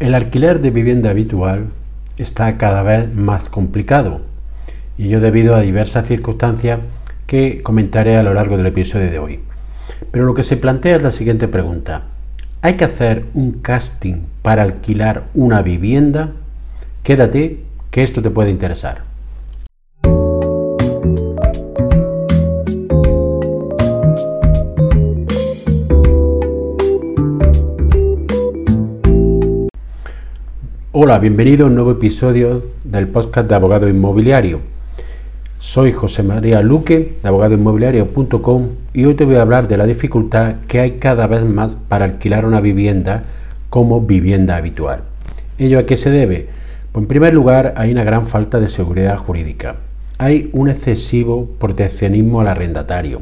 El alquiler de vivienda habitual está cada vez más complicado y ello debido a diversas circunstancias que comentaré a lo largo del episodio de hoy. Pero lo que se plantea es la siguiente pregunta. ¿Hay que hacer un casting para alquilar una vivienda? Quédate, que esto te puede interesar. Hola, bienvenido a un nuevo episodio del podcast de Abogado Inmobiliario. Soy José María Luque de abogadoinmobiliario.com y hoy te voy a hablar de la dificultad que hay cada vez más para alquilar una vivienda como vivienda habitual. ¿Ello a qué se debe? Pues en primer lugar hay una gran falta de seguridad jurídica. Hay un excesivo proteccionismo al arrendatario.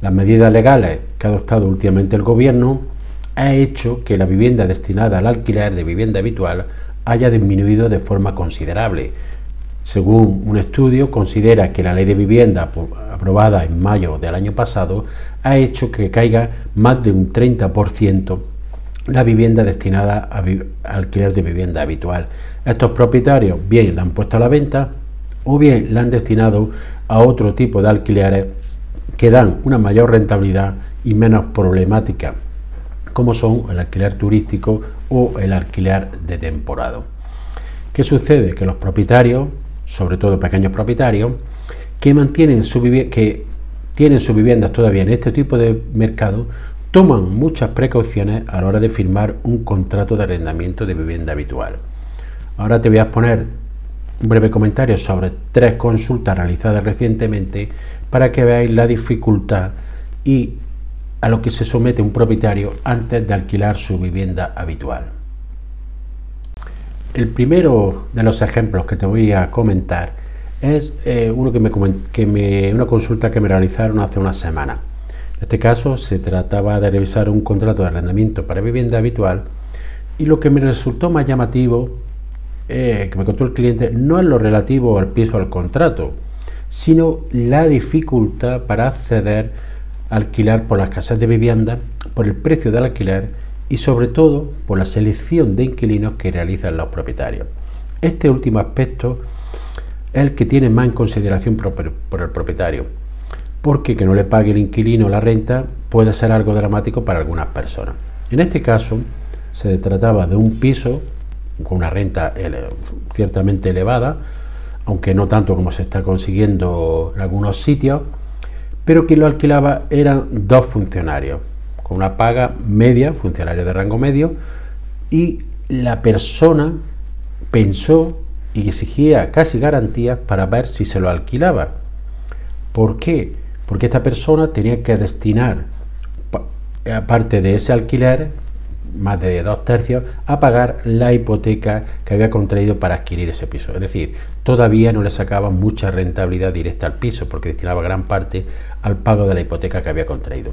Las medidas legales que ha adoptado últimamente el gobierno ha hecho que la vivienda destinada al alquiler de vivienda habitual haya disminuido de forma considerable. Según un estudio, considera que la ley de vivienda aprobada en mayo del año pasado ha hecho que caiga más de un 30% la vivienda destinada a, alquiler de vivienda habitual. Estos propietarios bien la han puesto a la venta o bien la han destinado a otro tipo de alquileres que dan una mayor rentabilidad y menos problemática como son el alquiler turístico o el alquiler de temporada. ¿Qué sucede? Que los propietarios, sobre todo pequeños propietarios, que mantienen su que tienen sus viviendas todavía en este tipo de mercado, toman muchas precauciones a la hora de firmar un contrato de arrendamiento de vivienda habitual. Ahora te voy a poner un breve comentario sobre tres consultas realizadas recientemente para que veáis la dificultad y a lo que se somete un propietario antes de alquilar su vivienda habitual. El primero de los ejemplos que te voy a comentar es eh, uno que me, una consulta que me realizaron hace una semana. En este caso se trataba de revisar un contrato de arrendamiento para vivienda habitual y lo que me resultó más llamativo eh, que me contó el cliente no es lo relativo al piso al contrato, sino la dificultad para acceder alquilar por las casas de vivienda, por el precio del alquiler y sobre todo por la selección de inquilinos que realizan los propietarios. Este último aspecto es el que tiene más en consideración por, el propietario, porque que no le pague el inquilino la renta puede ser algo dramático para algunas personas. En este caso se trataba de un piso con una renta ciertamente elevada, aunque no tanto como se está consiguiendo en algunos sitios, pero quien lo alquilaba eran dos funcionarios, con una paga media, funcionario de rango medio, y la persona pensó y exigía casi garantías para ver si se lo alquilaba. ¿Por qué? Porque esta persona tenía que destinar, aparte de ese alquiler, más de dos tercios, a pagar la hipoteca que había contraído para adquirir ese piso. Es decir, todavía no le sacaba mucha rentabilidad directa al piso porque destinaba gran parte al pago de la hipoteca que había contraído.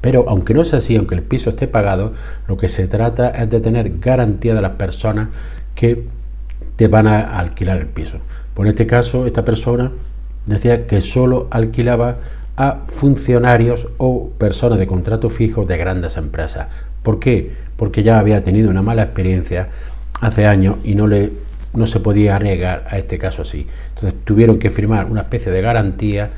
Pero aunque no es así, aunque el piso esté pagado, lo que se trata es de tener garantía de las personas que te van a alquilar el piso. Por este caso, esta persona decía que solo alquilaba a funcionarios o personas de contrato fijo de grandes empresas. ¿Por qué? Porque ya había tenido una mala experiencia hace años y no, le, no se podía arriesgar a este caso así. Entonces tuvieron que firmar una especie de garantía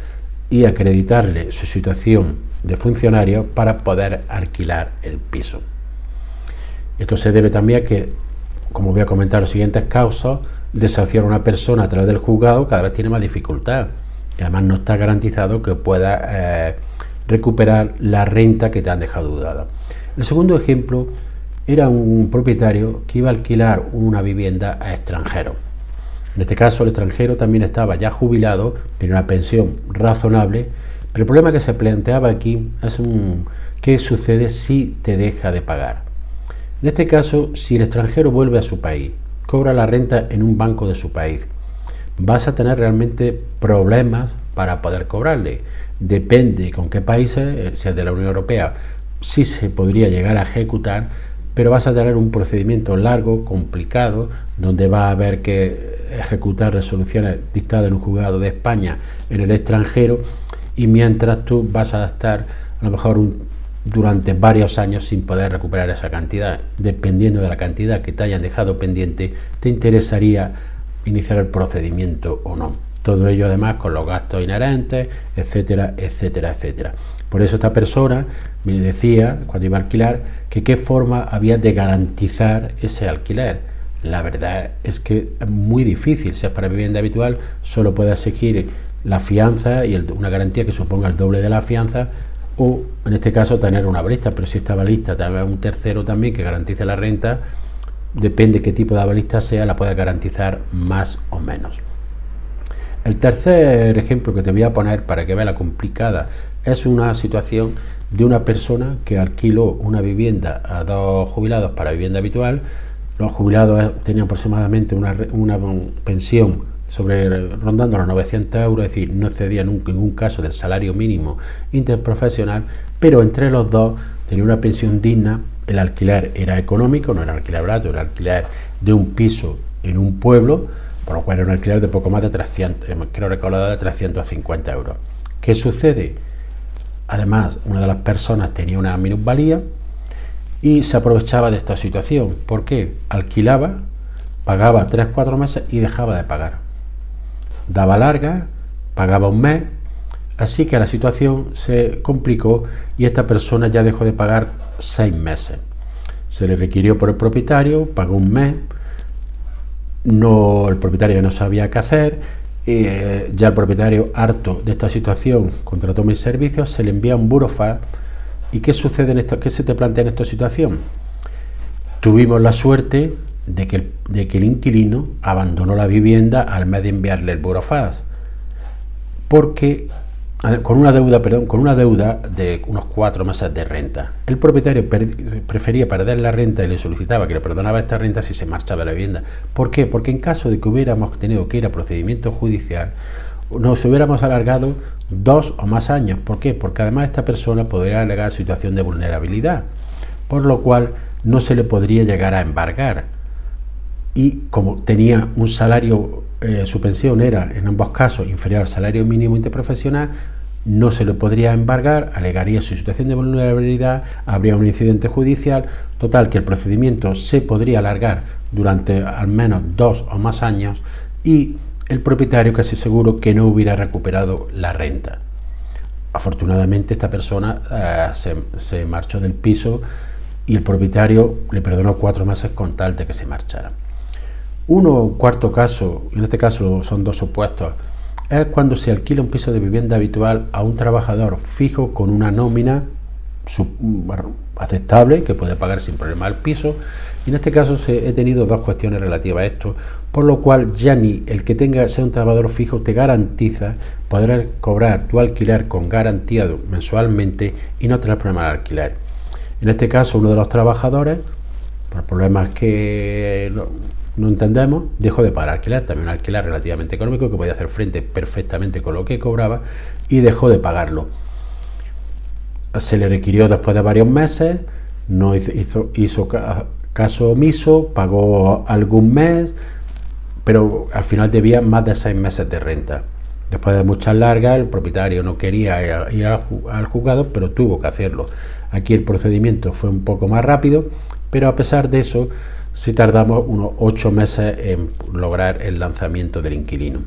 y acreditarle su situación de funcionario para poder alquilar el piso. Esto se debe también a que, como voy a comentar los siguientes casos, desafiar a una persona a través del juzgado cada vez tiene más dificultad y además no está garantizado que pueda eh, recuperar la renta que te han dejado dudada. El segundo ejemplo era un propietario que iba a alquilar una vivienda a extranjero. En este caso, el extranjero también estaba ya jubilado, tenía una pensión razonable, pero el problema que se planteaba aquí es qué sucede si te deja de pagar. En este caso, si el extranjero vuelve a su país, cobra la renta en un banco de su país, vas a tener realmente problemas para poder cobrarle. Depende con qué países, si es de la Unión Europea, sí se podría llegar a ejecutar, pero vas a tener un procedimiento largo, complicado, donde va a haber que ejecutar resoluciones dictadas en un juzgado de España en el extranjero y mientras tú vas a estar a lo mejor durante varios años sin poder recuperar esa cantidad. Dependiendo de la cantidad que te hayan dejado pendiente, te interesaría iniciar el procedimiento o no. Todo ello además con los gastos inherentes, etcétera, etcétera, etcétera. Por eso esta persona me decía, cuando iba a alquilar, que qué forma había de garantizar ese alquiler. La verdad es que es muy difícil. Si es para vivienda habitual, solo puede exigir la fianza y una garantía que suponga el doble de la fianza o en este caso tener una balista, pero si esta balista tiene un tercero también que garantice la renta, depende qué tipo de balista sea, la puede garantizar más o menos. El tercer ejemplo que te voy a poner para que veas la complicada es una situación de una persona que alquiló una vivienda a dos jubilados para vivienda habitual. Los jubilados tenían aproximadamente una, una pensión sobre rondando los 900 euros, es decir, no excedía nunca en ningún caso del salario mínimo interprofesional, pero entre los dos tenía una pensión digna, el alquiler era económico, no era alquiler barato, era alquiler de un piso en un pueblo, por lo cual era un alquiler de poco más de 300, eh, creo recordar de 350 euros. ¿Qué sucede? Además, una de las personas tenía una minusvalía y se aprovechaba de esta situación. ¿Por qué? Alquilaba, pagaba 3-4 meses y dejaba de pagar daba larga, pagaba un mes, así que la situación se complicó y esta persona ya dejó de pagar seis meses. Se le requirió por el propietario, pagó un mes, no, el propietario no sabía qué hacer, eh, ya el propietario, harto de esta situación, contrató mis servicios, se le envía un burofax. ¿Y qué sucede en esto? ¿Qué se te plantea en esta situación? Tuvimos la suerte de que, el, inquilino abandonó la vivienda al mes de enviarle el burofax, porque con una deuda, perdón, con una deuda de unos cuatro meses de renta. El propietario prefería perder la renta y le solicitaba que le perdonaba esta renta si se marchaba de la vivienda. ¿Por qué? Porque en caso de que hubiéramos tenido que ir a procedimiento judicial, nos hubiéramos alargado dos o más años. ¿Por qué? Porque además esta persona podría alegar situación de vulnerabilidad, por lo cual no se le podría llegar a embargar y como tenía un salario, eh, su pensión era en ambos casos inferior al salario mínimo interprofesional, no se le podría embargar, alegaría su situación de vulnerabilidad, habría un incidente judicial, total que el procedimiento se podría alargar durante al menos dos o más años y el propietario casi seguro que no hubiera recuperado la renta. Afortunadamente esta persona eh, se, se marchó del piso y el propietario le perdonó cuatro meses con tal de que se marchara. Uno cuarto caso, en este caso son dos supuestos, es cuando se alquila un piso de vivienda habitual a un trabajador fijo con una nómina aceptable que puede pagar sin problema el piso. Y en este caso se, he tenido dos cuestiones relativas a esto, por lo cual ya ni el que tenga sea un trabajador fijo te garantiza poder cobrar tu alquiler con garantía mensualmente y no tener problema de alquiler. En este caso, uno de los trabajadores, por problemas que no entendemos, dejó de pagar alquiler, también un alquiler relativamente económico que podía hacer frente perfectamente con lo que cobraba y dejó de pagarlo. Se le requirió después de varios meses, no hizo, hizo, caso omiso, pagó algún mes, pero al final debía más de seis meses de renta. Después de muchas largas, el propietario no quería ir al juzgado, pero tuvo que hacerlo. Aquí el procedimiento fue un poco más rápido, pero a pesar de eso, si tardamos unos ocho meses en lograr el lanzamiento del inquilino.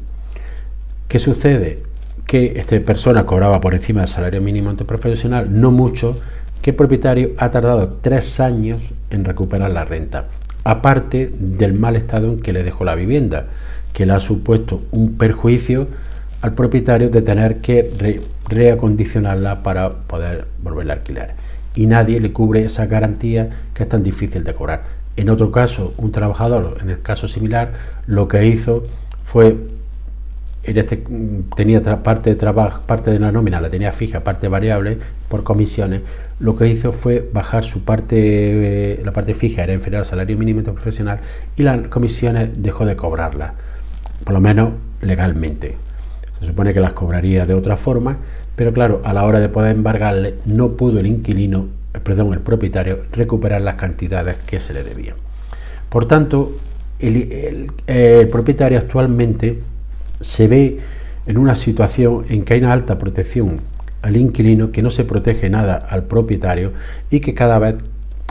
¿Qué sucede? Que esta persona cobraba por encima del salario mínimo profesional, no mucho, que el propietario ha tardado tres años en recuperar la renta, aparte del mal estado en que le dejó la vivienda, que le ha supuesto un perjuicio al propietario de tener que reacondicionarla para poder volverla a alquilar. Y nadie le cubre esa garantía que es tan difícil de cobrar. En otro caso, un trabajador, en el caso similar, lo que hizo fue, este, tenía parte de trabajo, parte de la nómina, la tenía fija, parte variable por comisiones, lo que hizo fue bajar su parte, la parte fija era inferior al salario mínimo profesional y las comisiones dejó de cobrarlas, por lo menos legalmente. Se supone que las cobraría de otra forma, pero claro, a la hora de poder embargarle, no pudo el inquilino perdón, el propietario recuperar las cantidades que se le debían. Por tanto, el, propietario actualmente se ve en una situación en que hay una alta protección al inquilino, que no se protege nada al propietario y que cada vez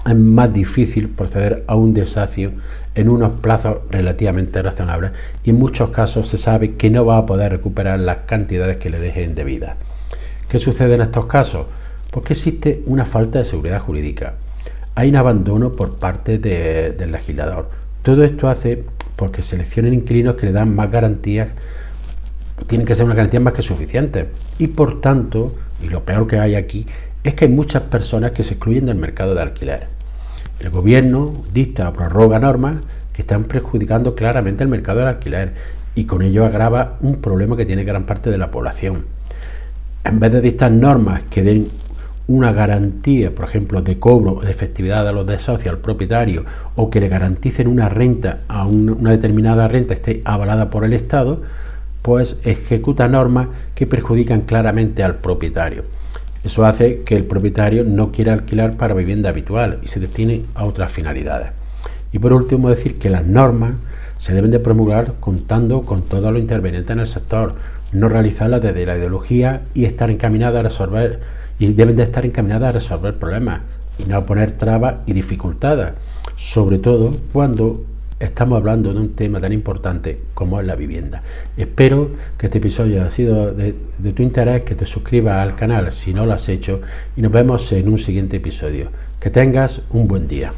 es más difícil proceder a un desacio en unos plazos relativamente razonables y en muchos casos se sabe que no va a poder recuperar las cantidades que le dejen debidas. ¿Qué sucede en estos casos? Pues que existe una falta de seguridad jurídica. Hay un abandono por parte del legislador. Todo esto hace porque seleccionen inquilinos que le dan más garantías, tienen que ser unas garantías más que suficientes. Y por tanto, y lo peor que hay aquí, es que hay muchas personas que se excluyen del mercado de alquiler. El gobierno dicta o prorroga normas que están perjudicando claramente el mercado del alquiler y con ello agrava un problema que tiene gran parte de la población. En vez de dictar normas que den una garantía, por ejemplo, de cobro de efectividad a los desahucios al propietario o que le garanticen una renta a una determinada renta esté avalada por el Estado, pues ejecuta normas que perjudican claramente al propietario. Eso hace que el propietario no quiera alquilar para vivienda habitual y se destine a otras finalidades. Y por último decir que las normas se deben de promulgar contando con todos los intervenientes en el sector, no realizarlas desde la ideología y estar encaminadas a resolver y deben de estar encaminadas a resolver problemas y no poner trabas y dificultades, sobre todo cuando estamos hablando de un tema tan importante como es la vivienda. Espero que este episodio haya sido de, de, tu interés, que te suscribas al canal si no lo has hecho y nos vemos en un siguiente episodio. Que tengas un buen día.